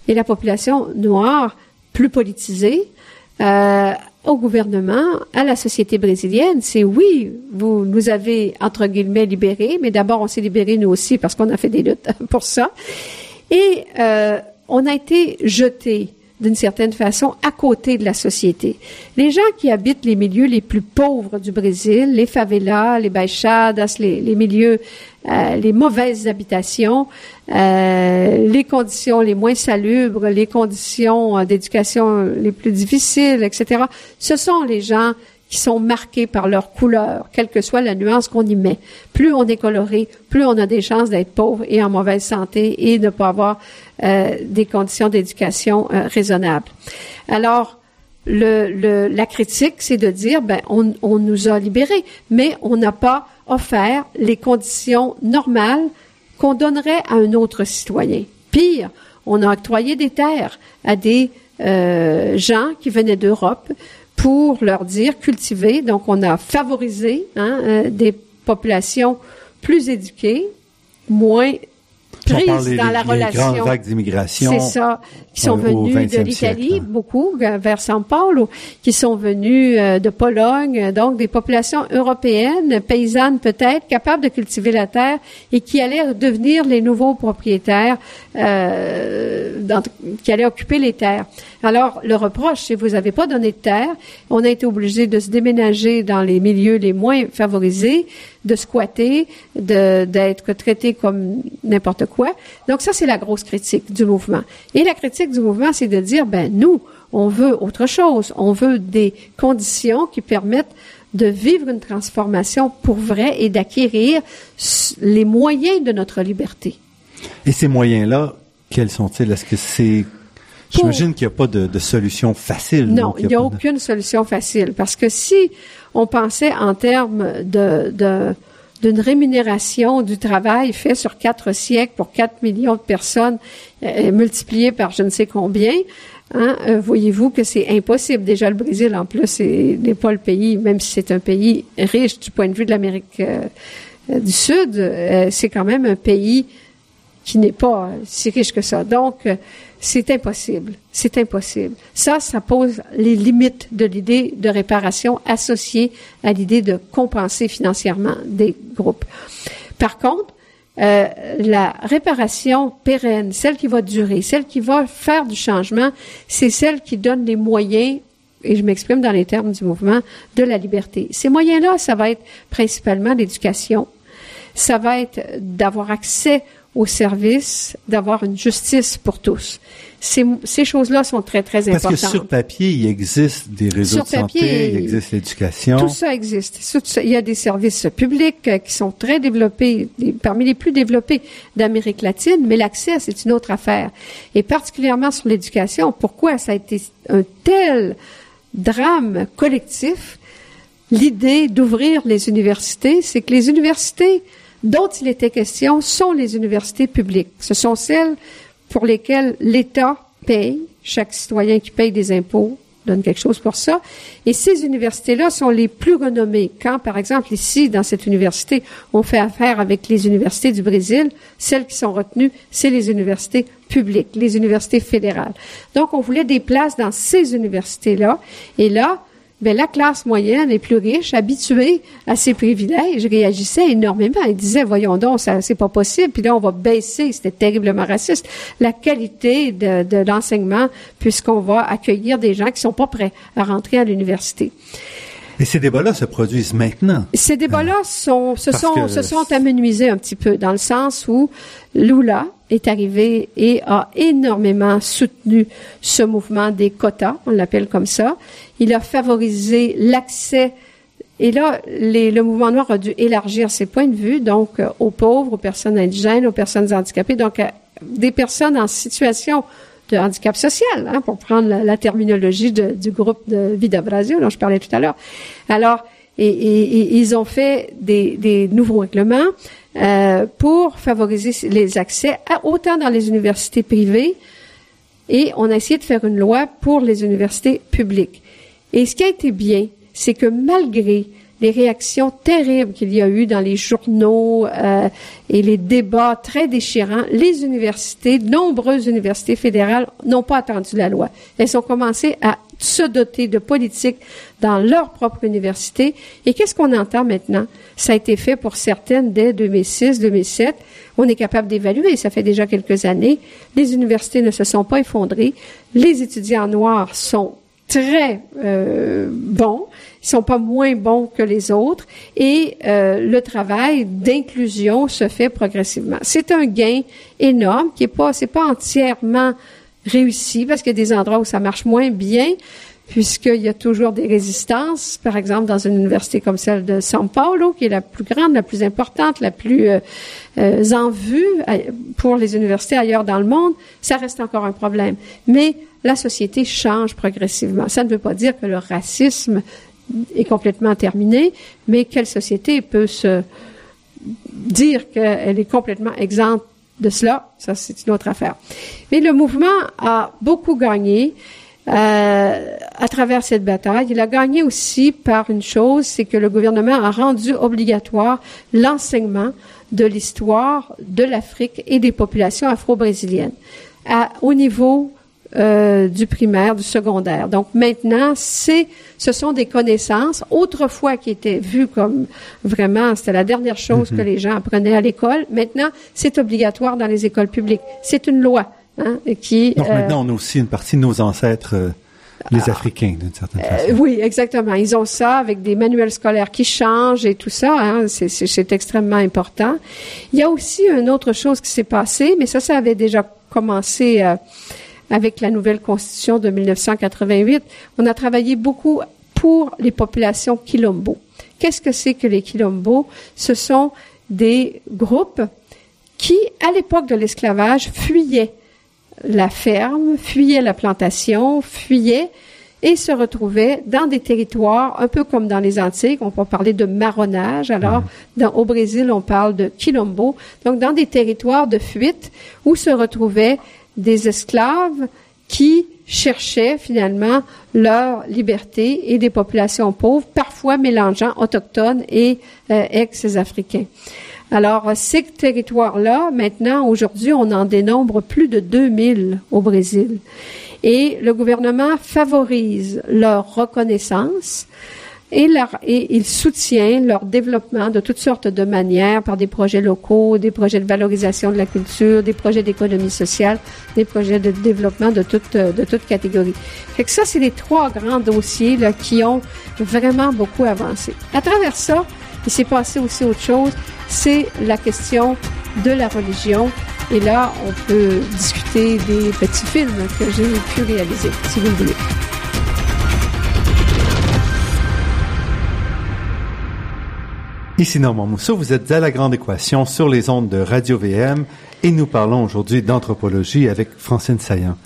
et la population noire plus politisé euh, au gouvernement, à la société brésilienne, c'est oui, vous nous avez entre guillemets libérés, mais d'abord on s'est libérés nous aussi parce qu'on a fait des luttes pour ça, et euh, on a été jetés d'une certaine façon à côté de la société. Les gens qui habitent les milieux les plus pauvres du Brésil, les favelas, les baixadas, les, les milieux, euh, les mauvaises habitations, euh, les conditions les moins salubres, les conditions euh, d'éducation les plus difficiles, etc. Ce sont les gens qui sont marqués par leur couleur, quelle que soit la nuance qu'on y met. Plus on est coloré, plus on a des chances d'être pauvre et en mauvaise santé et de ne pas avoir des conditions d'éducation raisonnables. Alors, le, la critique, c'est de dire, ben, on, on nous a libérés, mais on n'a pas offert les conditions normales qu'on donnerait à un autre citoyen. Pire, on a octroyé des terres à des euh, gens qui venaient d'Europe pour leur dire cultiver. Donc, on a favorisé hein, euh, des populations plus éduquées, moins prises dans la relation. grandes vagues d'immigration. C'est ça, qui sont venus de l'Italie, beaucoup vers São Paulo, qui sont venus euh, de Pologne, donc des populations européennes, paysannes peut-être, capables de cultiver la terre et qui allaient devenir les nouveaux propriétaires, euh, qui allaient occuper les terres. Alors, le reproche, c'est vous n'avez pas donné de terre, on a été obligé de se déménager dans les milieux les moins favorisés, de squatter, de d'être traité comme n'importe quoi. Donc ça, c'est la grosse critique du mouvement. Et la critique du mouvement, c'est de dire, ben nous, on veut autre chose. On veut des conditions qui permettent de vivre une transformation pour vrai et d'acquérir les moyens de notre liberté. Et ces moyens-là, quels sont-ils? Est-ce que c'est J'imagine qu'il n'y a pas de, solution facile. Non, il n'y a, aucune solution facile parce que si on pensait en termes de, d'une rémunération du travail fait sur quatre siècles pour quatre millions de personnes euh, multiplié par je ne sais combien, hein, euh, voyez-vous que c'est impossible. Déjà, le Brésil, en plus, n'est pas le pays, même si c'est un pays riche du point de vue de l'Amérique euh, du Sud, c'est quand même un pays qui n'est pas si riche que ça. Donc, c'est impossible. C'est impossible. Ça, ça pose les limites de l'idée de réparation associée à l'idée de compenser financièrement des groupes. Par contre, euh, la réparation pérenne, celle qui va durer, celle qui va faire du changement, c'est celle qui donne les moyens et je m'exprime dans les termes du mouvement, de la liberté. Ces moyens-là, ça va être principalement l'éducation, ça va être d'avoir accès au service d'avoir une justice pour tous. Ces, ces choses-là sont très, très importantes. Parce que sur papier, il existe des réseaux de santé, il existe l'éducation. Tout ça existe. Il y a des services publics euh, qui sont très développés, parmi les plus développés d'Amérique latine, mais l'accès, c'est une autre affaire. Et particulièrement sur l'éducation, pourquoi ça a été un tel drame collectif? L'idée d'ouvrir les universités, c'est que les universités dont il était question sont les universités publiques. Ce sont celles pour lesquelles l'État paye, chaque citoyen qui paye des impôts donne quelque chose pour ça. Et ces universités-là sont les plus renommées. Quand, par exemple, ici, dans cette université, on fait affaire avec les universités du Brésil, celles qui sont retenues, c'est les universités publiques, les universités fédérales. Donc, on voulait des places dans ces universités-là. Et là, ben, la classe moyenne les plus riche, habituée à ces privilèges, réagissait énormément. Elle disait, voyons donc, ça, c'est pas possible. Puis là, on va baisser, c'était terriblement raciste, la qualité de, de l'enseignement puisqu'on va accueillir des gens qui sont pas prêts à rentrer à l'université. Et ces débats-là se produisent maintenant. Ces débats-là sont, se sont, se sont amenuisés un petit peu dans le sens où Lula est arrivé et a énormément soutenu ce mouvement des quotas, on l'appelle comme ça. Il a favorisé l'accès et là, le mouvement noir a dû élargir ses points de vue, donc euh, aux pauvres, aux personnes indigènes, aux personnes handicapées, donc à des personnes en situation de handicap social, hein, pour prendre la, terminologie du groupe de Vida Brasil dont je parlais tout à l'heure. Alors, et, ils ont fait des, nouveaux règlements euh, pour favoriser les accès à, autant dans les universités privées et on a essayé de faire une loi pour les universités publiques. Et ce qui a été bien, c'est que malgré les réactions terribles qu'il y a eu dans les journaux euh, et les débats très déchirants, les universités, nombreuses universités fédérales n'ont pas attendu la loi. Elles ont commencé à se doter de politiques dans leur propre université. Et qu'est-ce qu'on entend maintenant? Ça a été fait pour certaines dès 2006, 2007. On est capable d'évaluer, ça fait déjà quelques années. Les universités ne se sont pas effondrées. Les étudiants noirs sont très euh, bons, ils sont pas moins bons que les autres, et euh, le travail d'inclusion se fait progressivement. C'est un gain énorme qui est pas, c'est pas entièrement réussi parce qu'il y a des endroits où ça marche moins bien puisqu'il y a toujours des résistances, par exemple dans une université comme celle de São Paulo, qui est la plus grande, la plus importante, la plus euh, euh, en vue pour les universités ailleurs dans le monde, ça reste encore un problème. Mais la société change progressivement. Ça ne veut pas dire que le racisme est complètement terminé, mais quelle société peut se dire qu'elle est complètement exempte de cela, ça c'est une autre affaire. Mais le mouvement a beaucoup gagné euh, à travers cette bataille. Il a gagné aussi par une chose, c'est que le gouvernement a rendu obligatoire l'enseignement de l'histoire de l'Afrique et des populations afro-brésiliennes au niveau euh, du primaire, du secondaire. Donc maintenant, c'est, ce sont des connaissances autrefois qui étaient vues comme vraiment, c'était la dernière chose que mhm. les gens apprenaient à l'école. Maintenant, c'est obligatoire dans les écoles publiques. C'est une loi. Hein, qui, Donc maintenant, on a aussi une partie de nos ancêtres euh, les ah. Africains, d'une certaine euh, façon. oui, exactement. Ils ont ça avec des manuels scolaires qui changent et tout ça. Hein, c'est extrêmement important. Il y a aussi une autre chose qui s'est passée, mais ça, ça avait déjà commencé avec la nouvelle constitution de 1988, on a travaillé beaucoup pour les populations quilombo. Qu'est-ce que c'est que les quilombo? Ce sont des groupes qui, à l'époque de l'esclavage, fuyaient la ferme, fuyaient la plantation, fuyaient et se retrouvaient dans des territoires un peu comme dans les Antilles, on peut parler de marronnage. Alors, mmh. dans, au Brésil, on parle de quilombo. Donc, dans des territoires de fuite où se retrouvaient des esclaves qui cherchaient finalement leur liberté et des populations pauvres, parfois mélangeant autochtones et euh, ex-africains. Alors, ces territoires-là, maintenant, aujourd'hui, on en dénombre plus de 2000 au Brésil. Et le gouvernement favorise leur reconnaissance et, leur, et il soutient leur développement de toutes sortes de manières par des projets locaux, des projets de valorisation de la culture, des projets d'économie sociale, des projets de développement de toutes de toutes catégories. Fait que ça, c'est les trois grands dossiers là, qui ont vraiment beaucoup avancé. À travers ça, il s'est passé aussi autre chose, c'est la question de la religion. Et là, on peut discuter des petits films que j'ai pu réaliser, si vous voulez. Ici Normand Mousseau, vous êtes à la Grande Équation sur les ondes de Radio VM et nous parlons aujourd'hui d'anthropologie avec Francine Saillant.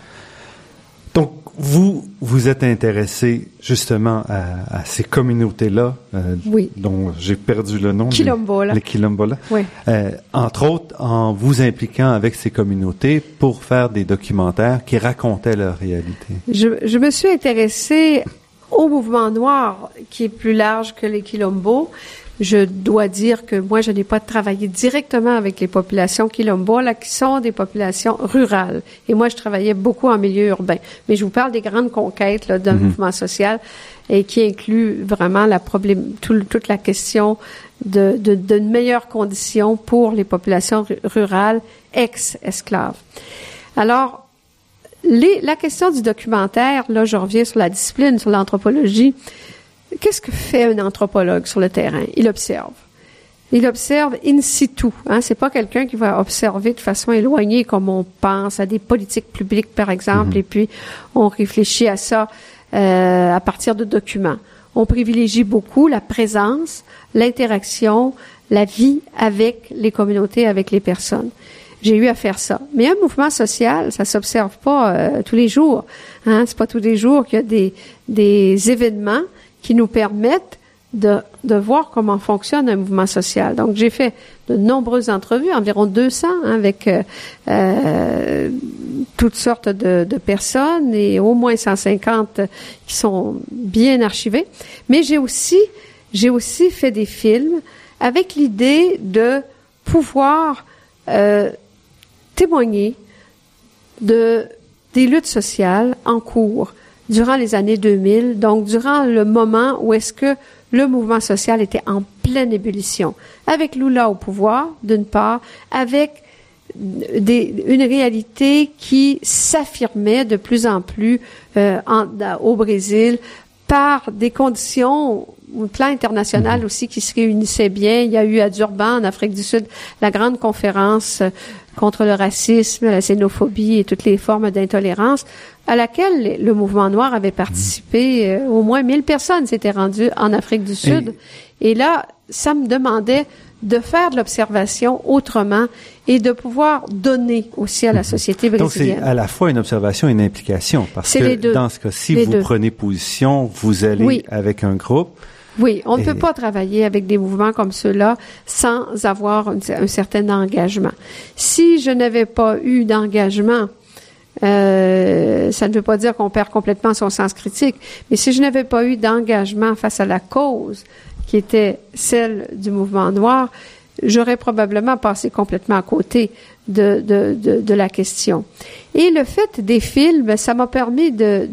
Donc, vous, vous êtes intéressé justement à, ces communautés-là, euh, dont j'ai perdu le nom. Quilombola. Les Quilombola. Oui. Euh, entre autres, en vous impliquant avec ces communautés pour faire des documentaires qui racontaient leur réalité. Je, je me suis intéressée au mouvement noir qui est plus large que les Quilombo, je dois dire que moi, je n'ai pas travaillé directement avec les populations quilombo, là, qui sont des populations rurales. Et moi, je travaillais beaucoup en milieu urbain. Mais je vous parle des grandes conquêtes d'un mhm. mouvement social et qui inclut vraiment la problème, toute la question de, de, de meilleures conditions pour les populations rurales ex-esclaves. Alors, les, la question du documentaire, là, je reviens sur la discipline, sur l'anthropologie. Qu'est-ce que fait un anthropologue sur le terrain? Il observe. Il observe in situ. Hein? C'est pas quelqu'un qui va observer de façon éloignée comme on pense à des politiques publiques, par exemple, mhm. et puis on réfléchit à ça euh, à partir de documents. On privilégie beaucoup la présence, l'interaction, la vie avec les communautés, avec les personnes. J'ai eu à faire ça. Mais un mouvement social, ça s'observe pas euh, tous les jours. Hein? C'est pas tous les jours qu'il y a des, des événements qui nous permettent de, de voir comment fonctionne un mouvement social. Donc, j'ai fait de nombreuses entrevues, environ 200, hein, avec euh, euh, toutes sortes de, personnes et au moins 150 qui sont bien archivées. Mais j'ai aussi j'ai aussi fait des films avec l'idée de pouvoir euh, témoigner de des luttes sociales en cours durant les années 2000, donc durant le moment où est-ce que le mouvement social était en pleine ébullition, avec Lula au pouvoir, d'une part, avec des, une réalité qui s'affirmait de plus en plus euh, en, au Brésil par des conditions au plan international mhm. aussi qui se réunissaient bien. Il y a eu à Durban, en Afrique du Sud, la grande conférence contre le racisme, la xénophobie et toutes les formes d'intolérance, à laquelle le mouvement noir avait participé. Euh, au moins 1000 personnes s'étaient rendues en Afrique du Sud. Et, là, ça me demandait de faire de l'observation autrement et de pouvoir donner aussi à la mhm. société brésilienne. Donc c'est à la fois une observation et une implication parce que dans ce cas-ci, vous prenez position, vous allez avec un groupe, oui, on ne peut pas travailler avec des mouvements comme ceux-là sans avoir un, certain engagement. Si je n'avais pas eu d'engagement, euh, ça ne veut pas dire qu'on perd complètement son sens critique, mais si je n'avais pas eu d'engagement face à la cause qui était celle du mouvement noir, j'aurais probablement passé complètement à côté de, de, de, de, la question. Et le fait des films, ça m'a permis de,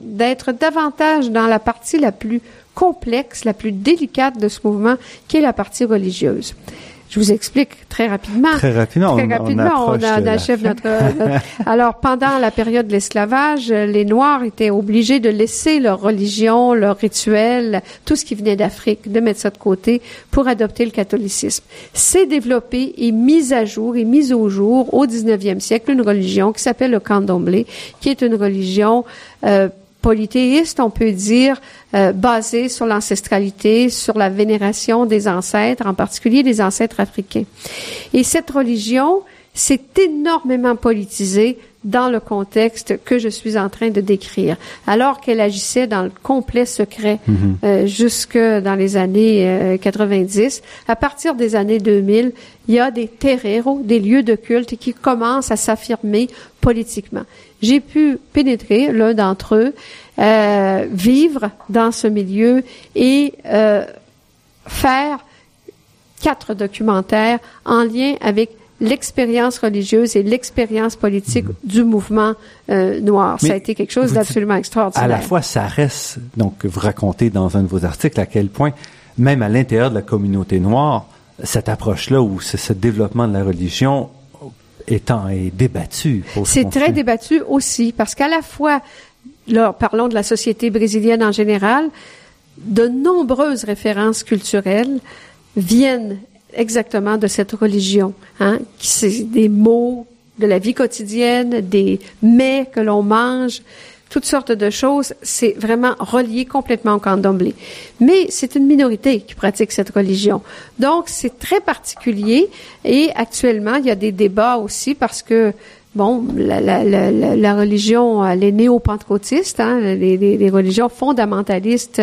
d'être davantage dans la partie la plus complexe, la plus délicate de ce mouvement, qui est la partie religieuse. Je vous explique très rapidement. Très rapidement. Très rapidement, on, achève notre, Alors, pendant la période de l'esclavage, les Noirs étaient obligés de laisser leur religion, leur rituel, tout ce qui venait d'Afrique, de mettre ça de côté pour adopter le catholicisme. C'est développé et mis à jour et mis au jour au 19e siècle une religion qui s'appelle le candomblé, qui est une religion euh, polythéiste, on peut dire, euh, basé sur l'ancestralité, sur la vénération des ancêtres, en particulier des ancêtres africains. Et cette religion s'est énormément politisée dans le contexte que je suis en train de décrire, alors qu'elle agissait dans le complet secret mhm. euh, jusque dans les années 90. Euh, à partir des années 2000, il y a des terreros, des lieux de culte qui commencent à s'affirmer politiquement. J'ai pu pénétrer l'un d'entre eux, euh, vivre dans ce milieu et euh, faire quatre documentaires en lien avec l'expérience religieuse et l'expérience politique mhm. du mouvement euh, noir. ça a été quelque chose d'absolument extraordinaire. À la fois, ça reste, donc vous racontez dans un de vos articles à quel point, même à l'intérieur de la communauté noire, cette approche-là ou ce, développement de la religion étant est débattu. C'est très débattu aussi parce qu'à la fois, là, parlons de la société brésilienne en général, de nombreuses références culturelles viennent exactement de cette religion, hein, qui c'est des mots de la vie quotidienne, des mets que l'on mange, toutes sortes de choses. C'est vraiment relié complètement au candomblé. Mais c'est une minorité qui pratique cette religion. Donc, c'est très particulier et actuellement, il y a des débats aussi parce que bon, la, la, la, la religion, les néo-pentecôtistes, hein, les, les, les, religions fondamentalistes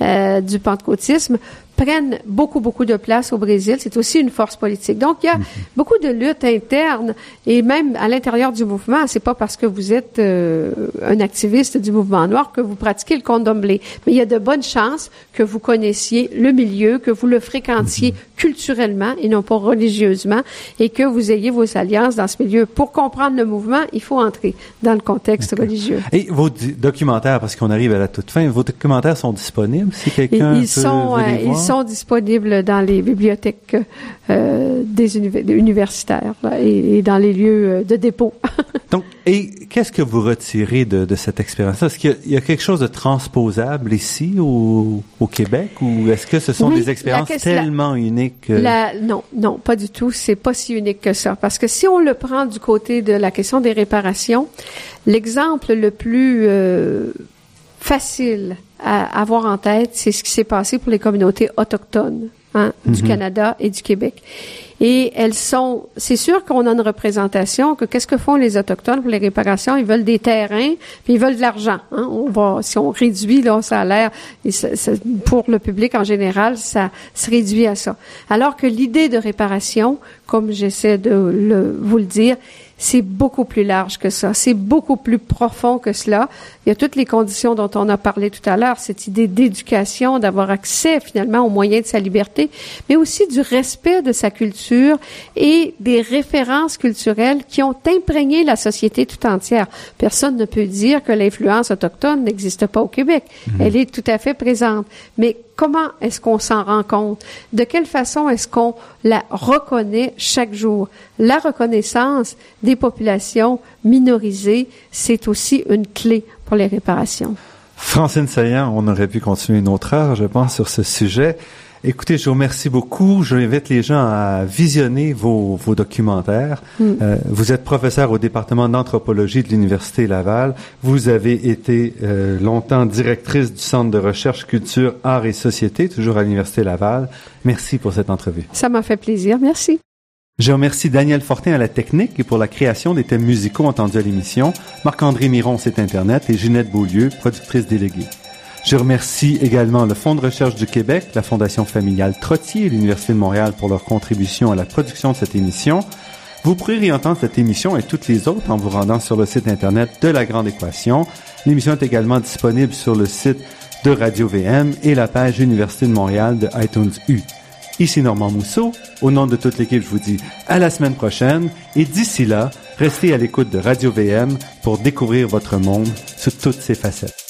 euh, du pentecôtisme prennent beaucoup, beaucoup de place au Brésil. C'est aussi une force politique. Donc, il y a mhm. beaucoup de luttes internes et même à l'intérieur du mouvement. C'est pas parce que vous êtes euh, un activiste du mouvement noir que vous pratiquez le condomblé. Mais il y a de bonnes chances que vous connaissiez le milieu, que vous le fréquentiez mhm. culturellement et non pas religieusement et que vous ayez vos alliances dans ce milieu. Pour comprendre le mouvement, il faut entrer dans le contexte religieux. Et vos documentaires, parce qu'on arrive à la toute fin, vos documentaires sont disponibles? Si quelqu'un ils sont, euh, sont disponibles dans les bibliothèques euh, des universitaires et, dans les lieux euh, de dépôt. Donc, et qu'est-ce que vous retirez de, de cette expérience Est-ce qu'il y, a quelque chose de transposable ici au, au Québec ou est-ce que ce sont des expériences tellement uniques la, Non, non, pas du tout. C'est pas si unique que ça. Parce que si on le prend du côté de la question des réparations, l'exemple le plus euh, facile à avoir en tête, c'est ce qui s'est passé pour les communautés autochtones hein, du mhm. Canada et du Québec. Et elles sont, c'est sûr qu'on a une représentation que qu'est-ce que font les autochtones pour les réparations? Ils veulent des terrains, puis ils veulent de l'argent. Hein? On va, si on réduit là, ça a l'air, pour le public en général, ça se réduit à ça. Alors que l'idée de réparation, comme j'essaie de le, vous le dire, c'est beaucoup plus large que ça, c'est beaucoup plus profond que cela. Il y a toutes les conditions dont on a parlé tout à l'heure, cette idée d'éducation, d'avoir accès finalement aux moyens de sa liberté, mais aussi du respect de sa culture et des références culturelles qui ont imprégné la société tout entière. Personne ne peut dire que l'influence autochtone n'existe pas au Québec. Mhm. Elle est tout à fait présente. Mais comment est-ce qu'on s'en rend compte? De quelle façon est-ce qu'on la reconnaît chaque jour? La reconnaissance des populations minorisées, c'est aussi une clé pour les réparations. Francine Saillant, on aurait pu continuer une autre heure, je pense, sur ce sujet. Écoutez, je vous remercie beaucoup. Je invite les gens à visionner vos, vos documentaires. Mm. Euh, vous êtes professeur au département d'anthropologie de l'Université Laval. Vous avez été euh, longtemps directrice du Centre de recherche culture, art et société, toujours à l'Université Laval. Merci pour cette entrevue. Ça m'a fait plaisir. Merci. Je remercie Daniel Fortin à la technique et pour la création des thèmes musicaux entendus à l'émission, Marc-André Miron, site Internet, et Ginette Beaulieu, productrice déléguée. Je remercie également le Fonds de recherche du Québec, la Fondation familiale Trottier et l'Université de Montréal pour leur contribution à la production de cette émission. Vous pourrez réentendre cette émission et toutes les autres en vous rendant sur le site Internet de La Grande Équation. L'émission est également disponible sur le site de Radio VM et la page Université de Montréal de iTunes U. Ici Normand Mousseau. Au nom de toute l'équipe, je vous dis à la semaine prochaine et d'ici là, restez à l'écoute de Radio VM pour découvrir votre monde sous toutes ses facettes.